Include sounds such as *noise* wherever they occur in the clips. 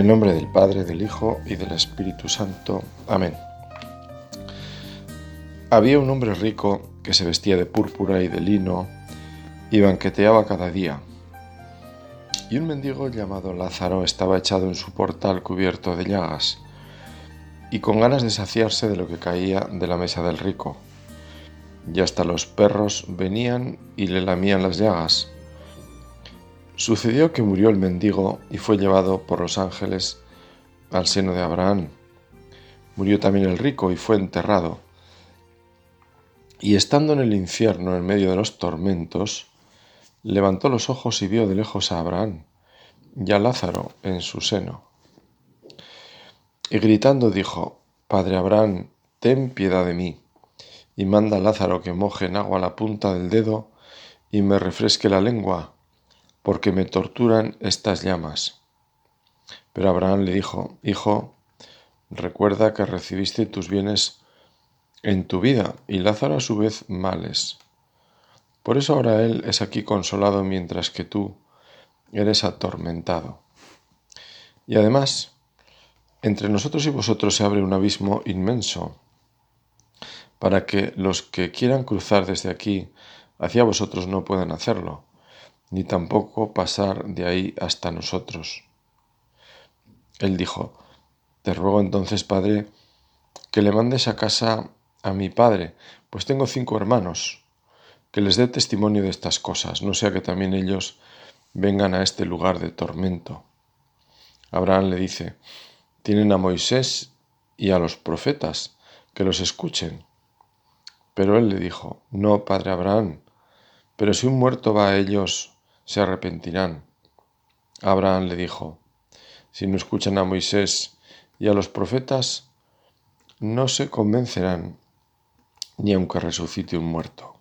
El nombre del Padre, del Hijo y del Espíritu Santo. Amén. Había un hombre rico que se vestía de púrpura y de lino y banqueteaba cada día. Y un mendigo llamado Lázaro estaba echado en su portal cubierto de llagas y con ganas de saciarse de lo que caía de la mesa del rico. Y hasta los perros venían y le lamían las llagas. Sucedió que murió el mendigo y fue llevado por los ángeles al seno de Abraham. Murió también el rico y fue enterrado. Y estando en el infierno en medio de los tormentos, levantó los ojos y vio de lejos a Abraham y a Lázaro en su seno. Y gritando dijo, Padre Abraham, ten piedad de mí, y manda a Lázaro que moje en agua la punta del dedo y me refresque la lengua, porque me torturan estas llamas. Pero Abraham le dijo, Hijo, recuerda que recibiste tus bienes en tu vida y Lázaro a su vez males. Por eso ahora él es aquí consolado mientras que tú eres atormentado. Y además, entre nosotros y vosotros se abre un abismo inmenso, para que los que quieran cruzar desde aquí hacia vosotros no puedan hacerlo, ni tampoco pasar de ahí hasta nosotros. Él dijo, Te ruego entonces, Padre, que le mandes a casa a mi Padre, pues tengo cinco hermanos, que les dé testimonio de estas cosas, no sea que también ellos vengan a este lugar de tormento. Abraham le dice, tienen a Moisés y a los profetas, que los escuchen. Pero él le dijo, no, padre Abraham, pero si un muerto va a ellos, se arrepentirán. Abraham le dijo, si no escuchan a Moisés y a los profetas, no se convencerán ni aunque resucite un muerto.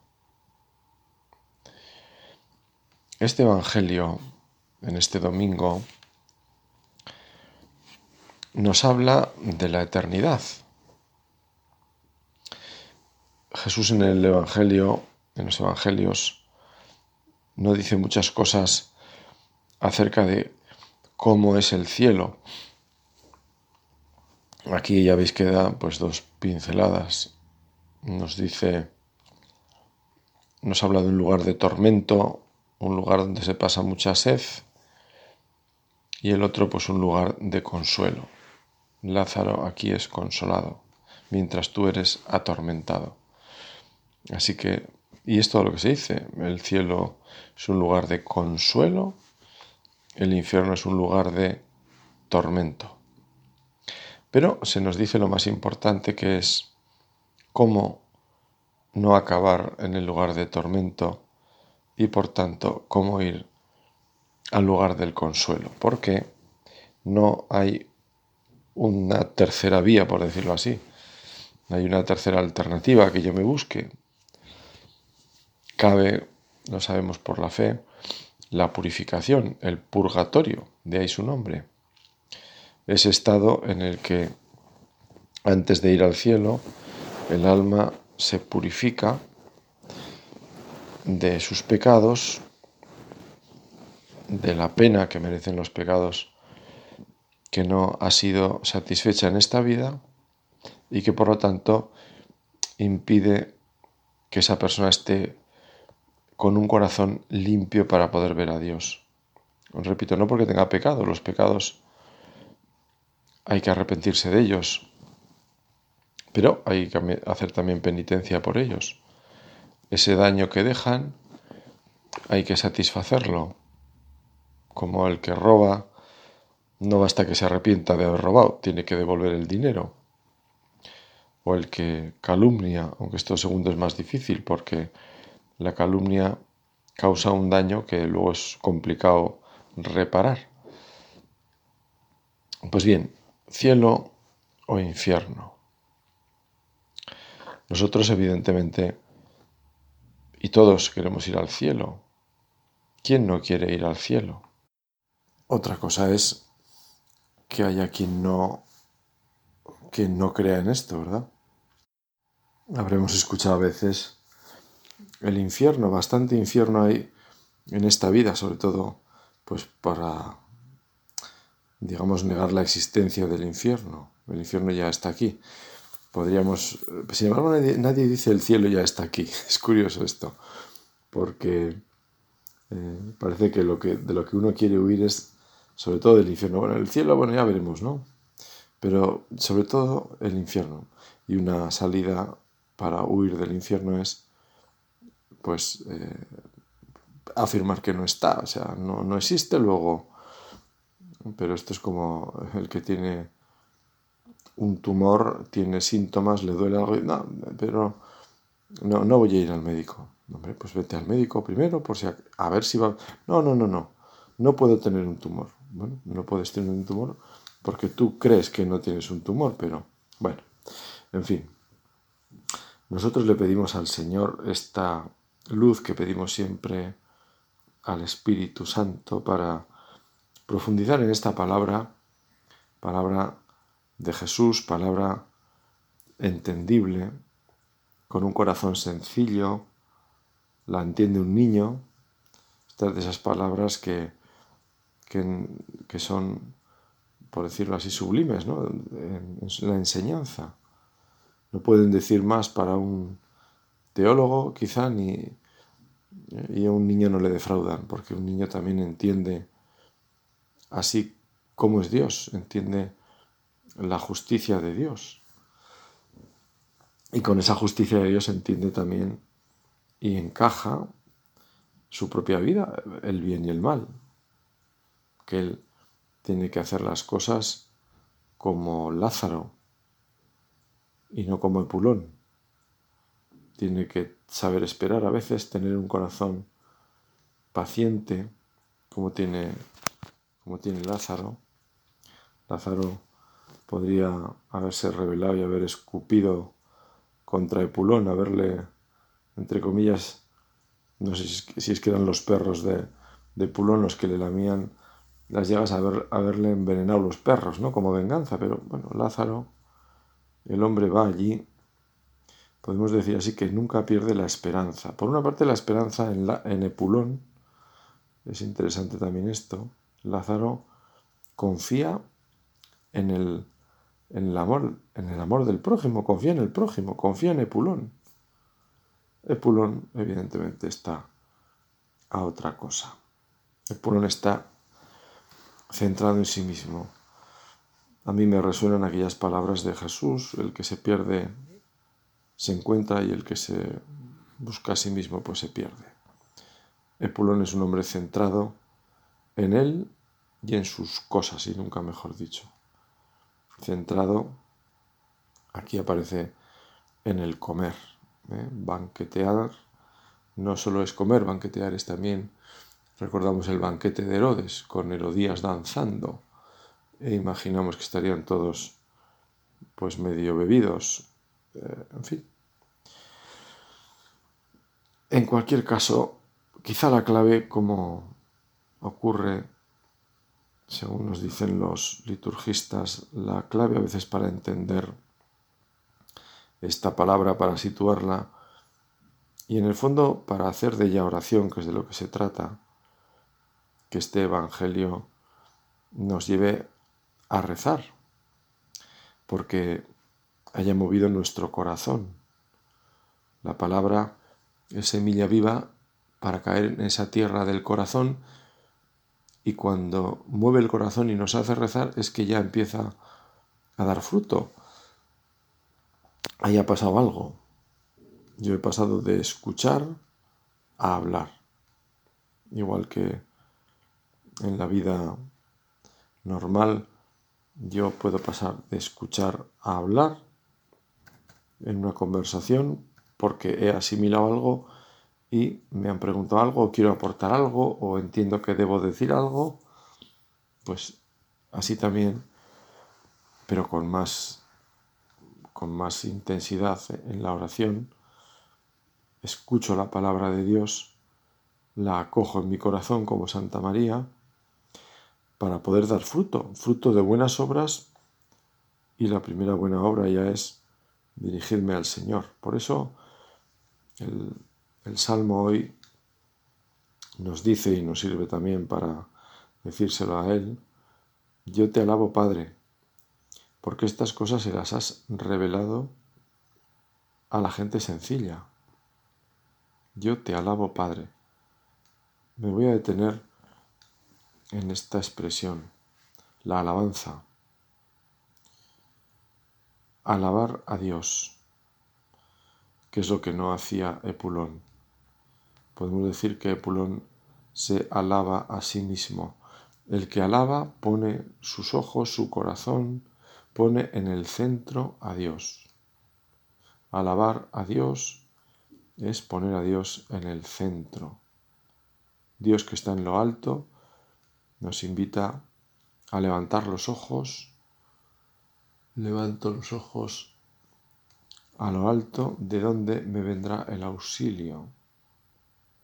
Este Evangelio, en este domingo, nos habla de la eternidad. Jesús en el Evangelio, en los Evangelios, no dice muchas cosas acerca de cómo es el cielo. Aquí ya veis que da pues dos pinceladas. Nos dice, nos habla de un lugar de tormento, un lugar donde se pasa mucha sed, y el otro pues un lugar de consuelo. Lázaro aquí es consolado, mientras tú eres atormentado. Así que, y es todo lo que se dice, el cielo es un lugar de consuelo, el infierno es un lugar de tormento. Pero se nos dice lo más importante que es cómo no acabar en el lugar de tormento y por tanto cómo ir al lugar del consuelo, porque no hay una tercera vía, por decirlo así. Hay una tercera alternativa que yo me busque. Cabe, lo sabemos por la fe, la purificación, el purgatorio, de ahí su nombre. Ese estado en el que antes de ir al cielo, el alma se purifica de sus pecados, de la pena que merecen los pecados que no ha sido satisfecha en esta vida y que por lo tanto impide que esa persona esté con un corazón limpio para poder ver a Dios. Os repito, no porque tenga pecado, los pecados hay que arrepentirse de ellos, pero hay que hacer también penitencia por ellos. Ese daño que dejan hay que satisfacerlo, como el que roba no basta que se arrepienta de haber robado, tiene que devolver el dinero. O el que calumnia, aunque esto segundo es más difícil porque la calumnia causa un daño que luego es complicado reparar. Pues bien, cielo o infierno. Nosotros evidentemente, y todos queremos ir al cielo. ¿Quién no quiere ir al cielo? Otra cosa es que haya quien no, quien no crea en esto, ¿verdad? Habremos escuchado a veces el infierno, bastante infierno hay en esta vida, sobre todo pues para digamos, negar la existencia del infierno. El infierno ya está aquí. Podríamos, sin embargo, nadie, dice el cielo ya está aquí. *laughs* Es curioso esto, porque eh, parece que, lo que de lo que uno quiere huir es sobre todo del infierno. Bueno, el cielo, bueno, ya veremos, ¿no? Pero sobre todo el infierno. Y una salida para huir del infierno es, pues, eh, afirmar que no está, o sea, no, no existe, luego pero esto es como el que tiene un tumor, tiene síntomas, le duele algo, no, pero no, no voy a ir al médico. Hombre, pues vete al médico primero, por si a, ver si va. No, no, no, no. No puedo tener un tumor. Bueno, no puedes tener un tumor porque tú crees que no tienes un tumor, pero bueno, en fin. Nosotros le pedimos al Señor esta luz que pedimos siempre al Espíritu Santo para profundizar en esta palabra, palabra de Jesús, palabra entendible, con un corazón sencillo, la entiende un niño, estas de esas palabras que, que, son, por decirlo así, sublimes ¿no? la enseñanza. No pueden decir más para un teólogo, quizá, ni, y a un niño no le defraudan, porque un niño también entiende así como es Dios, entiende la justicia de Dios. Y con esa justicia de Dios entiende también y encaja su propia vida, el bien y el mal, que él tiene que hacer las cosas como Lázaro y no como Epulón. Tiene que saber esperar a veces, tener un corazón paciente, como tiene como tiene Lázaro. Lázaro podría haberse rebelado y haber escupido contra Epulón, haberle, entre comillas, no sé si es que eran los perros de, de Epulón los que le lamían las llagas a haberle envenenado los perros, ¿no? Como venganza, pero bueno, Lázaro, el hombre va allí, podemos decir así que nunca pierde la esperanza. Por una parte la esperanza en, la, en Epulón, es interesante también esto, Lázaro confía en el, en el, amor, en el amor del prójimo, confía en el prójimo, confía en Epulón. Epulón, evidentemente, está a otra cosa. Epulón está centrado en sí mismo. A mí me resuenan aquellas palabras de Jesús, el que se pierde se encuentra y el que se busca a sí mismo pues se pierde. Epulón es un hombre centrado en él y en sus cosas, y nunca mejor dicho. Centrado, aquí aparece en el comer. ¿eh? Banquetear no solo es comer, banquetear es también, recordamos el banquete de Herodes, con Herodías danzando, e imaginamos que estarían todos pues medio bebidos, eh, en fin. En cualquier caso, quizá la clave, como ocurre, según nos dicen los liturgistas, la clave a veces para entender esta palabra, para situarla, y en el fondo para hacer de ella oración, que es de lo que se trata, que este Evangelio nos lleve a rezar, porque haya movido nuestro corazón. La palabra es semilla viva para caer en esa tierra del corazón y cuando mueve el corazón y nos hace rezar es que ya empieza a dar fruto. Ahí ha pasado algo. Yo he pasado de escuchar a hablar. Igual que en la vida normal yo puedo pasar de escuchar a hablar en una conversación porque he asimilado algo y me han preguntado algo o quiero aportar algo o entiendo que debo decir algo, pues así también, pero con más, con más intensidad en la oración, escucho la palabra de Dios, la acojo en mi corazón como Santa María, para poder dar fruto, fruto de buenas obras, y la primera buena obra ya es dirigirme al Señor. Por eso el, el Salmo hoy nos dice y nos sirve también para decírselo a Él, Yo te alabo, Padre, porque estas cosas se las has revelado a la gente sencilla. Yo te alabo, Padre. Me voy a detener en esta expresión, la alabanza. Alabar a Dios, que es lo que no hacía Epulón. Podemos decir que Epulón se alaba a sí mismo. El que alaba pone sus ojos, su corazón, pone en el centro a Dios. Alabar a Dios es poner a Dios en el centro. Dios que está en lo alto nos invita a levantar los ojos. Levanto los ojos a lo alto, de donde me vendrá el auxilio.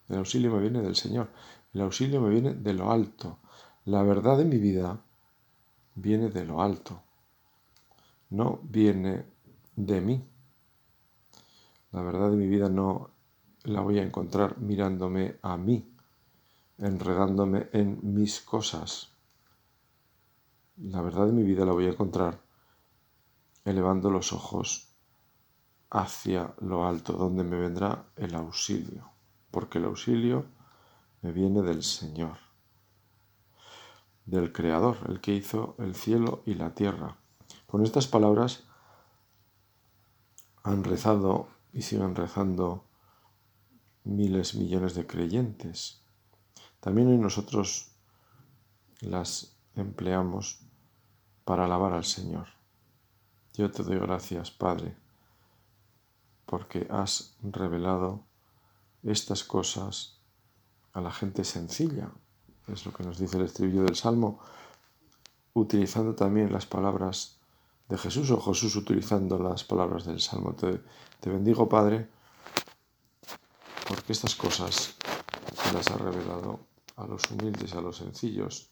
El auxilio me viene del Señor. El auxilio me viene de lo alto. La verdad de mi vida viene de lo alto. No viene de mí. La verdad de mi vida no la voy a encontrar mirándome a mí, enredándome en mis cosas. La verdad de mi vida la voy a encontrar elevando los ojos hacia lo alto, donde me vendrá el auxilio, porque el auxilio me viene del Señor, del Creador, el que hizo el cielo y la tierra. Con estas palabras han rezado y siguen rezando miles, millones de creyentes. También hoy nosotros las empleamos para alabar al Señor. Yo te doy gracias, Padre, porque has revelado estas cosas a la gente sencilla. Es lo que nos dice el estribillo del Salmo, utilizando también las palabras de Jesús o Jesús utilizando las palabras del Salmo. Te, bendigo, Padre, porque estas cosas las has revelado a los humildes, a los sencillos,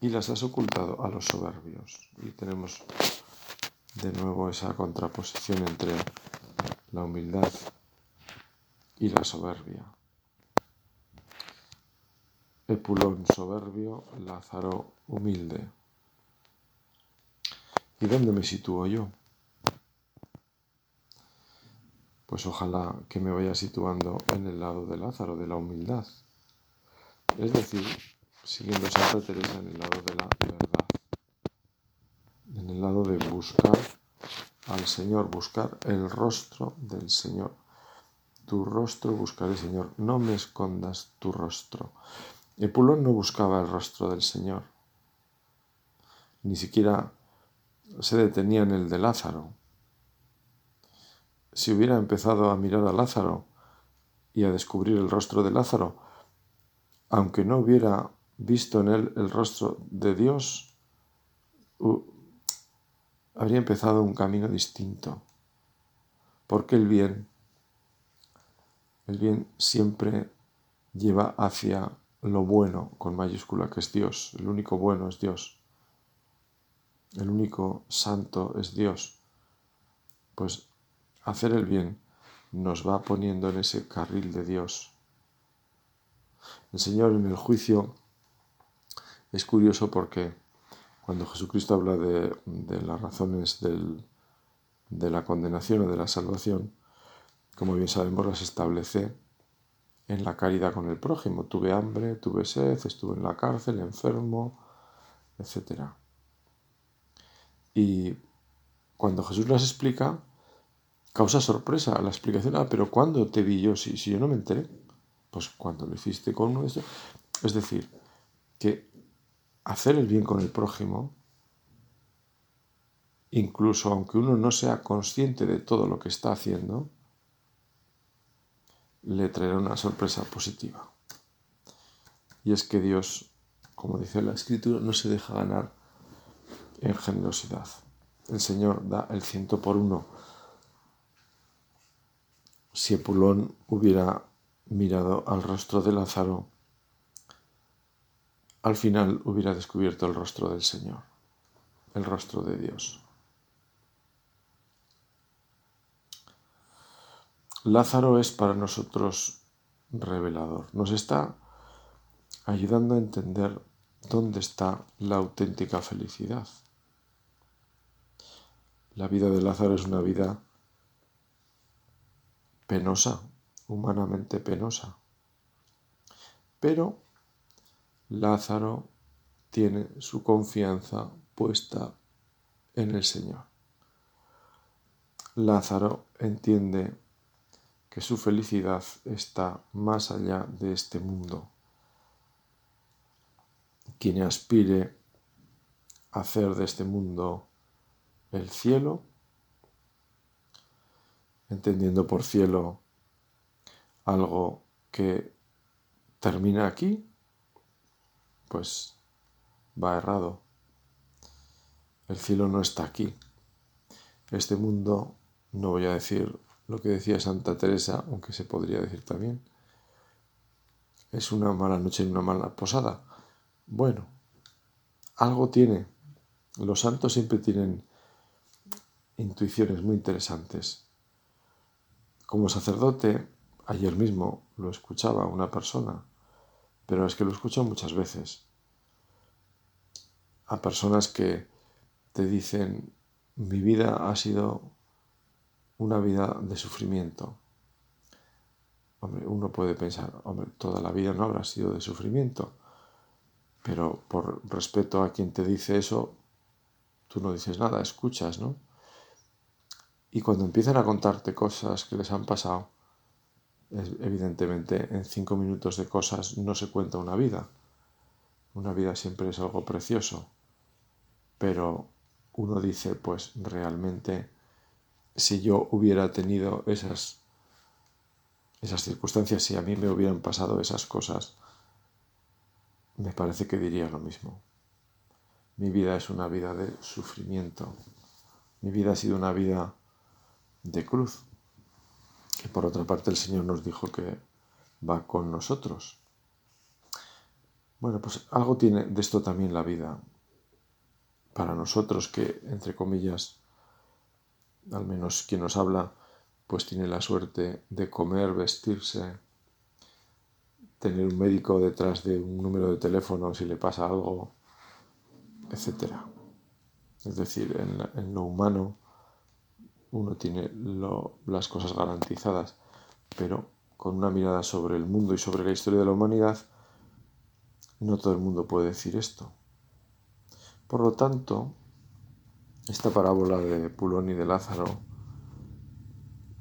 y las has ocultado a los soberbios. Y tenemos de nuevo esa contraposición entre la humildad y la soberbia. Epulón soberbio, Lázaro humilde. ¿Y dónde me sitúo yo? Pues ojalá que me vaya situando en el lado de Lázaro, de la humildad. Es decir, siguiendo Santa Teresa en el lado de la verdad, en el lado de buscar al Señor, buscar el rostro del Señor. Tu rostro buscaré, Señor, no me escondas tu rostro. Epulón no buscaba el rostro del Señor, ni siquiera se detenía en el de Lázaro. Si hubiera empezado a mirar a Lázaro y a descubrir el rostro de Lázaro, aunque no hubiera visto en él el rostro de Dios, habría empezado un camino distinto. Porque el bien, el bien siempre lleva hacia lo bueno con mayúscula, que es Dios. El único bueno es Dios el único santo es Dios, pues hacer el bien nos va poniendo en ese carril de Dios. El Señor en el juicio es curioso porque cuando Jesucristo habla de, las razones de la condenación o de la salvación, como bien sabemos, las establece en la caridad con el prójimo. Tuve hambre, tuve sed, estuve en la cárcel, enfermo, etcétera. Y cuando Jesús las explica, causa sorpresa la explicación. Ah, pero ¿cuándo te vi yo si, si yo no me enteré? Pues cuando lo hiciste con uno de estos. Es decir, que hacer el bien con el prójimo, incluso aunque uno no sea consciente de todo lo que está haciendo, le traerá una sorpresa positiva. Y es que Dios, como dice la Escritura, no se deja ganar en generosidad. El Señor da el ciento por uno. Si Epulón hubiera mirado al rostro de Lázaro, al final hubiera descubierto el rostro del Señor, el rostro de Dios. Lázaro es para nosotros revelador, nos está ayudando a entender ¿dónde está la auténtica felicidad? La vida de Lázaro es una vida penosa, humanamente penosa. Pero Lázaro tiene su confianza puesta en el Señor. Lázaro entiende que su felicidad está más allá de este mundo. Quien aspire a hacer de este mundo el cielo, entendiendo por cielo algo que termina aquí, pues va errado. El cielo no está aquí. Este mundo, no voy a decir lo que decía Santa Teresa, aunque se podría decir también, es una mala noche en una mala posada. Bueno, algo tiene. Los santos siempre tienen intuiciones muy interesantes. Como sacerdote, ayer mismo lo escuchaba una persona, pero es que lo escucho muchas veces. A personas que te dicen, mi vida ha sido una vida de sufrimiento. Hombre, uno puede pensar, hombre, toda la vida no habrá sido de sufrimiento, pero por respeto a quien te dice eso, tú no dices nada, escuchas, ¿no? Y cuando empiezan a contarte cosas que les han pasado, evidentemente en cinco minutos de cosas no se cuenta una vida. Una vida siempre es algo precioso. Pero uno dice, pues realmente, si yo hubiera tenido esas, esas circunstancias, si a mí me hubieran pasado esas cosas, me parece que diría lo mismo. Mi vida es una vida de sufrimiento. Mi vida ha sido una vida de cruz. Que por otra parte el Señor nos dijo que va con nosotros. Bueno, pues algo tiene de esto también la vida. Para nosotros que, entre comillas, al menos quien nos habla, pues tiene la suerte de comer, vestirse, tener un médico detrás de un número de teléfono si le pasa algo, etc. Es decir, en, en lo humano uno tiene las cosas garantizadas, pero con una mirada sobre el mundo y sobre la historia de la humanidad, no todo el mundo puede decir esto. Por lo tanto, esta parábola de Pulón y de Lázaro,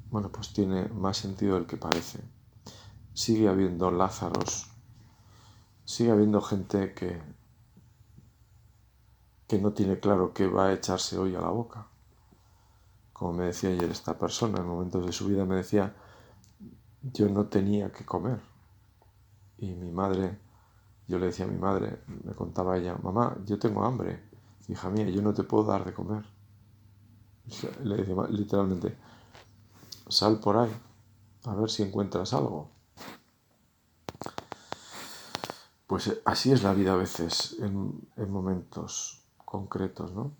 bueno, pues tiene más sentido del que parece. Sigue habiendo Lázaros, sigue habiendo gente que, que no tiene claro qué va a echarse hoy a la boca como me decía ayer esta persona, en momentos de su vida me decía, yo no tenía que comer. Y mi madre, yo le decía a mi madre, me contaba ella, mamá, yo tengo hambre, hija mía, yo no te puedo dar de comer. Le decía literalmente, sal por ahí, a ver si encuentras algo. Pues eh, así es la vida a veces, en momentos concretos, ¿no?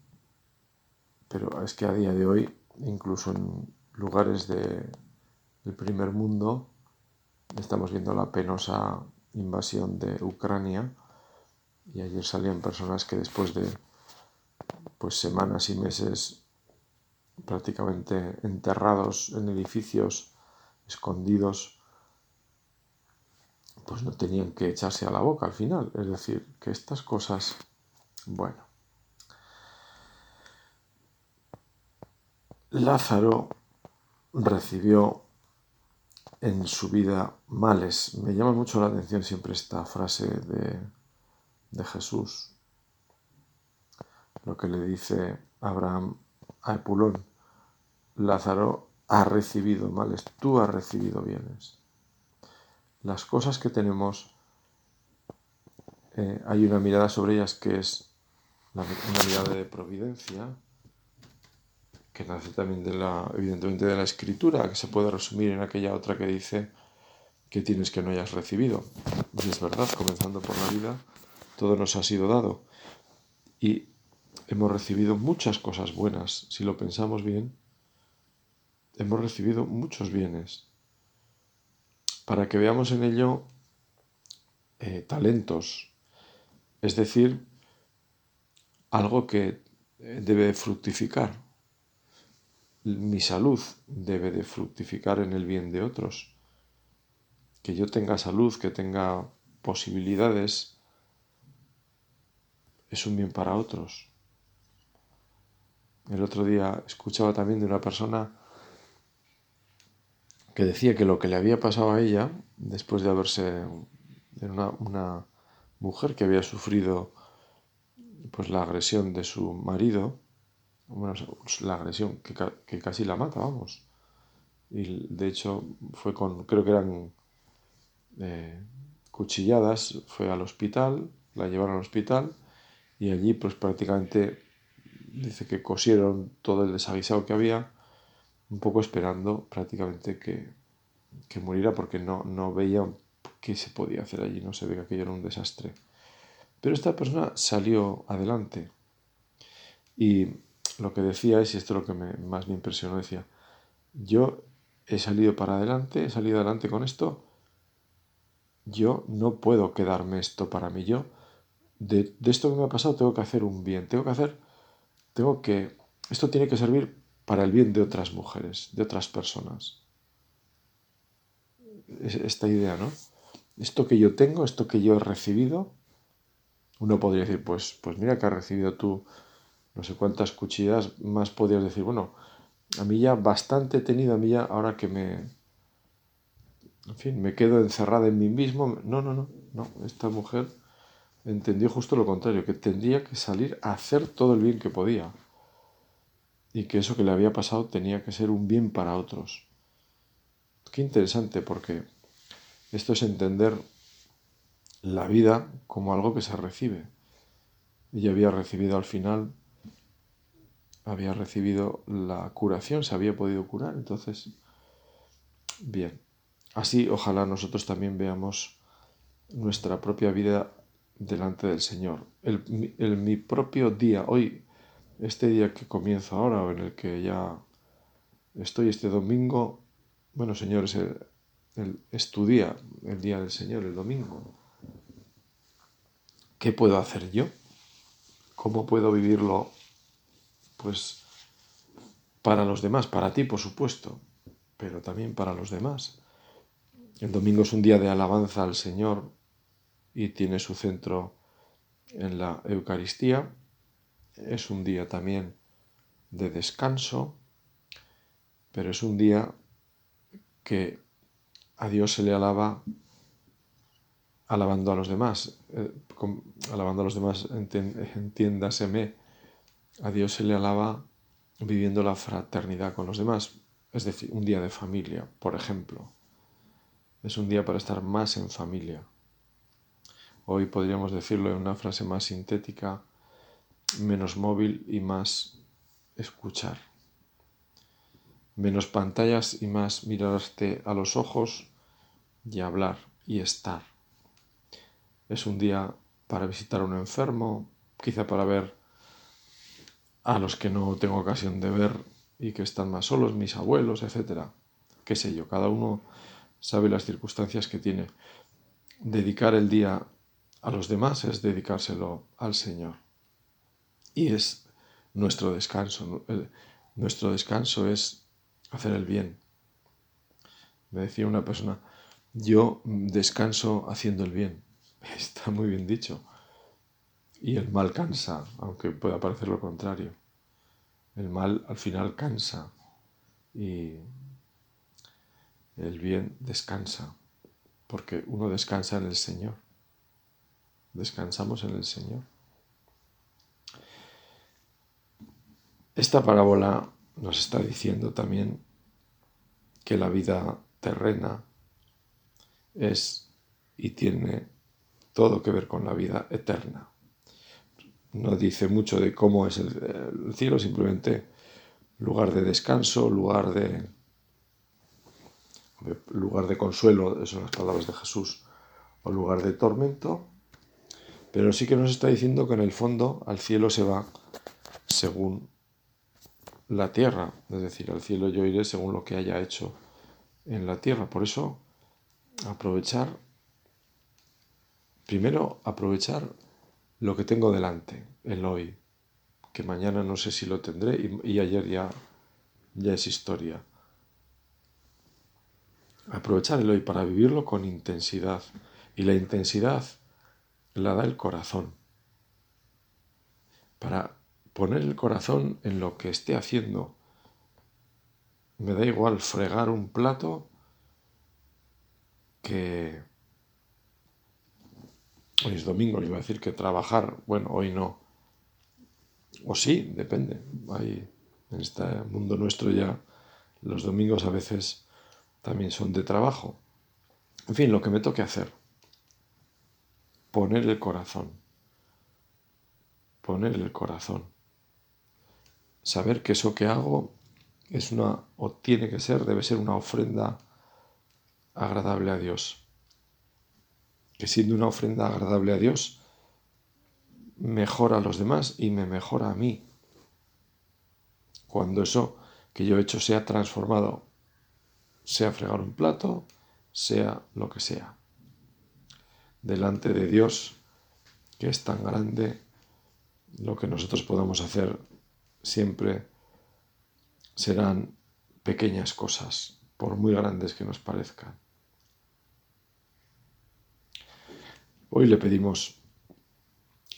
Pero es que a día de hoy incluso en lugares de, del primer mundo, estamos viendo la penosa invasión de Ucrania. Y ayer salían personas que después de pues semanas y meses prácticamente enterrados en edificios escondidos pues no tenían que echarse a la boca al final. Es decir que estas cosas bueno Lázaro recibió en su vida males. Me llama mucho la atención siempre esta frase de, Jesús, lo que le dice Abraham a Epulón. Lázaro ha recibido males, tú has recibido bienes. Las cosas que tenemos, eh, hay una mirada sobre ellas que es una mirada de providencia, que nace también de la, evidentemente de la escritura, que se puede resumir en aquella otra que dice que tienes que no hayas recibido. Es verdad, comenzando por la vida, todo nos ha sido dado. Y hemos recibido muchas cosas buenas, si lo pensamos bien. Hemos recibido muchos bienes. Para que veamos en ello eh, talentos, es decir, algo que debe fructificar. Mi salud debe de fructificar en el bien de otros. Que yo tenga salud, que tenga posibilidades, es un bien para otros. El otro día escuchaba también de una persona que decía que lo que le había pasado a ella, después de haberse, una, una mujer que había sufrido pues la agresión de su marido, bueno, la agresión que, casi la mata, vamos. Y de hecho fue con, creo que eran eh, cuchilladas, fue al hospital, la llevaron al hospital y allí pues prácticamente dice que cosieron todo el desaguisado que había, un poco esperando prácticamente que, que muriera porque no, no veían qué se podía hacer allí, no se ve que aquello era un desastre. Pero esta persona salió adelante. Y lo que decía es, y esto es lo que más me impresionó, decía, yo he salido para adelante, he salido adelante con esto, yo no puedo quedarme esto para mí, yo de, de esto que me ha pasado tengo que hacer un bien, tengo que hacer, tengo que, esto tiene que servir para el bien de otras mujeres, de otras personas. Esta idea, ¿no? Esto que yo tengo, esto que yo he recibido, uno podría decir, pues, pues mira que has recibido tú no sé cuántas cuchillas, más podrías decir, bueno, a mí ya bastante he tenido, a mí ya ahora que me, en fin, me quedo encerrada en mí mismo. No, no, no, no, esta mujer entendió justo lo contrario, que tendría que salir a hacer todo el bien que podía y que eso que le había pasado tenía que ser un bien para otros. Qué interesante porque esto es entender la vida como algo que se recibe. Ella había recibido al final, había recibido la curación, se había podido curar, entonces, bien. Así ojalá nosotros también veamos nuestra propia vida delante del Señor. El, mi propio día, hoy, este día que comienza ahora, en el que ya estoy este domingo, bueno, señores, el, el, es tu día, el día del Señor, el domingo. ¿Qué puedo hacer yo? ¿Cómo puedo vivirlo? Pues para los demás, para ti por supuesto, pero también para los demás. El domingo es un día de alabanza al Señor y tiene su centro en la Eucaristía. Es un día también de descanso, pero es un día que a Dios se le alaba alabando a los demás. Eh, alabando a los demás, entiéndaseme, a Dios se le alaba viviendo la fraternidad con los demás. Es decir, un día de familia, por ejemplo. Es un día para estar más en familia. Hoy podríamos decirlo en una frase más sintética, menos móvil y más escuchar. Menos pantallas y más mirarte a los ojos y hablar y estar. Es un día para visitar a un enfermo, quizá para ver a los que no tengo ocasión de ver y que están más solos, mis abuelos, etc. Qué sé yo, cada uno sabe las circunstancias que tiene. Dedicar el día a los demás es dedicárselo al Señor. Y es nuestro descanso. Nuestro descanso es hacer el bien. Me decía una persona, yo descanso haciendo el bien. *laughs* Está muy bien dicho. Y el mal cansa, aunque pueda parecer lo contrario. El mal al final cansa y el bien descansa, porque uno descansa en el Señor. Descansamos en el Señor. Esta parábola nos está diciendo también que la vida terrena es y tiene todo que ver con la vida eterna. No dice mucho de cómo es el, cielo, simplemente lugar de descanso, lugar de lugar de consuelo, son las palabras de Jesús, o lugar de tormento, pero sí que nos está diciendo que en el fondo al cielo se va según la tierra, es decir, al cielo yo iré según lo que haya hecho en la tierra. Por eso, aprovechar Primero, aprovechar lo que tengo delante, el hoy, que mañana no sé si lo tendré y, ayer ya, ya es historia. Aprovechar el hoy para vivirlo con intensidad. Y la intensidad la da el corazón. Para poner el corazón en lo que esté haciendo. Me da igual fregar un plato que hoy es domingo, le iba a decir que trabajar, bueno, hoy no. O sí, depende. Hay, en este mundo nuestro ya los domingos a veces también son de trabajo. En fin, lo que me toque hacer. Poner el corazón. Poner el corazón. Saber que eso que hago es una, o tiene que ser, debe ser una ofrenda agradable a Dios. Que siendo una ofrenda agradable a Dios, mejora a los demás y me mejora a mí. Cuando eso que yo he hecho sea transformado sea fregar un plato, sea lo que sea. Delante de Dios, que es tan grande, lo que nosotros podamos hacer siempre serán pequeñas cosas, por muy grandes que nos parezcan. Hoy le pedimos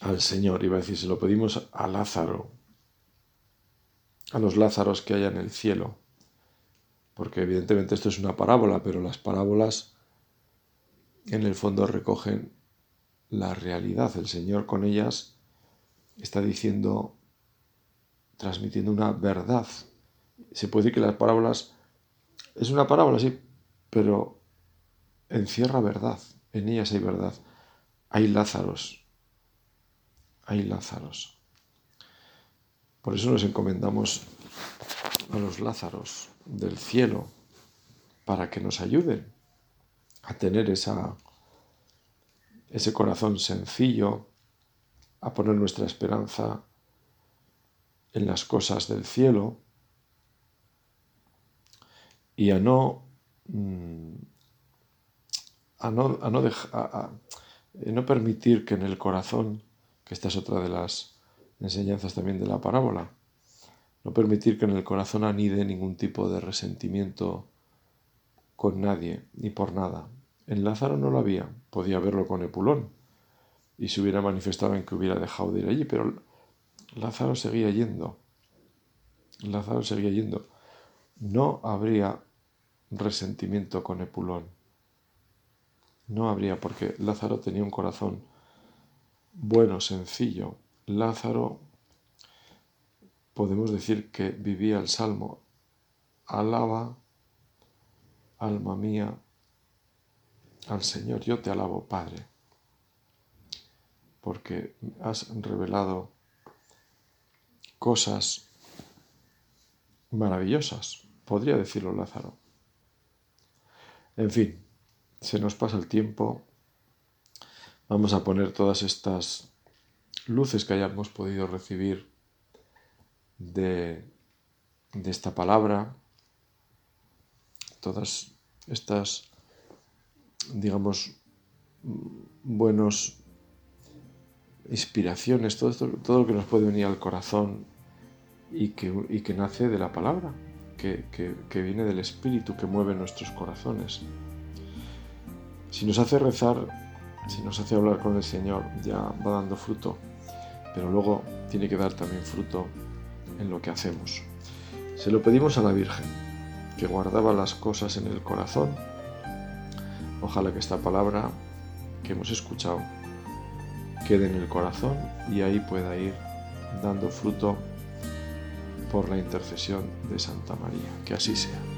al Señor, iba a decir, se lo pedimos a Lázaro, a los Lázaros que hay en el cielo, porque evidentemente esto es una parábola, pero las parábolas en el fondo recogen la realidad. El Señor con ellas está diciendo, transmitiendo una verdad. Se puede decir que las parábolas es una parábola, sí, pero encierra verdad. En ellas hay verdad. Hay Lázaros. Hay Lázaros. Por eso nos encomendamos a los Lázaros del cielo para que nos ayuden a tener esa, ese corazón sencillo, a poner nuestra esperanza en las cosas del cielo y a no, mm, a no, a no, a no permitir que en el corazón, que esta es otra de las enseñanzas también de la parábola, no permitir que en el corazón anide ningún tipo de resentimiento con nadie ni por nada. En Lázaro no lo había, podía verlo con Epulón y se hubiera manifestado en que hubiera dejado de ir allí, pero Lázaro seguía yendo. Lázaro seguía yendo. No habría resentimiento con Epulón. No habría, porque Lázaro tenía un corazón bueno, sencillo. Lázaro podemos decir que vivía el salmo, alaba, alma mía, al Señor, yo te alabo, Padre, porque has revelado cosas maravillosas, podría decirlo Lázaro. En fin, se nos pasa el tiempo, vamos a poner todas estas luces que hayamos podido recibir de, esta palabra, todas estas, digamos, buenos inspiraciones, todo, todo lo que nos puede venir al corazón y que, que nace de la palabra, que, que, viene del Espíritu, que mueve nuestros corazones. Si nos hace rezar, si nos hace hablar con el Señor, ya va dando fruto, pero luego tiene que dar también fruto en lo que hacemos. Se lo pedimos a la Virgen, que guardaba las cosas en el corazón. Ojalá que esta palabra que hemos escuchado quede en el corazón y ahí pueda ir dando fruto por la intercesión de Santa María. Que así sea.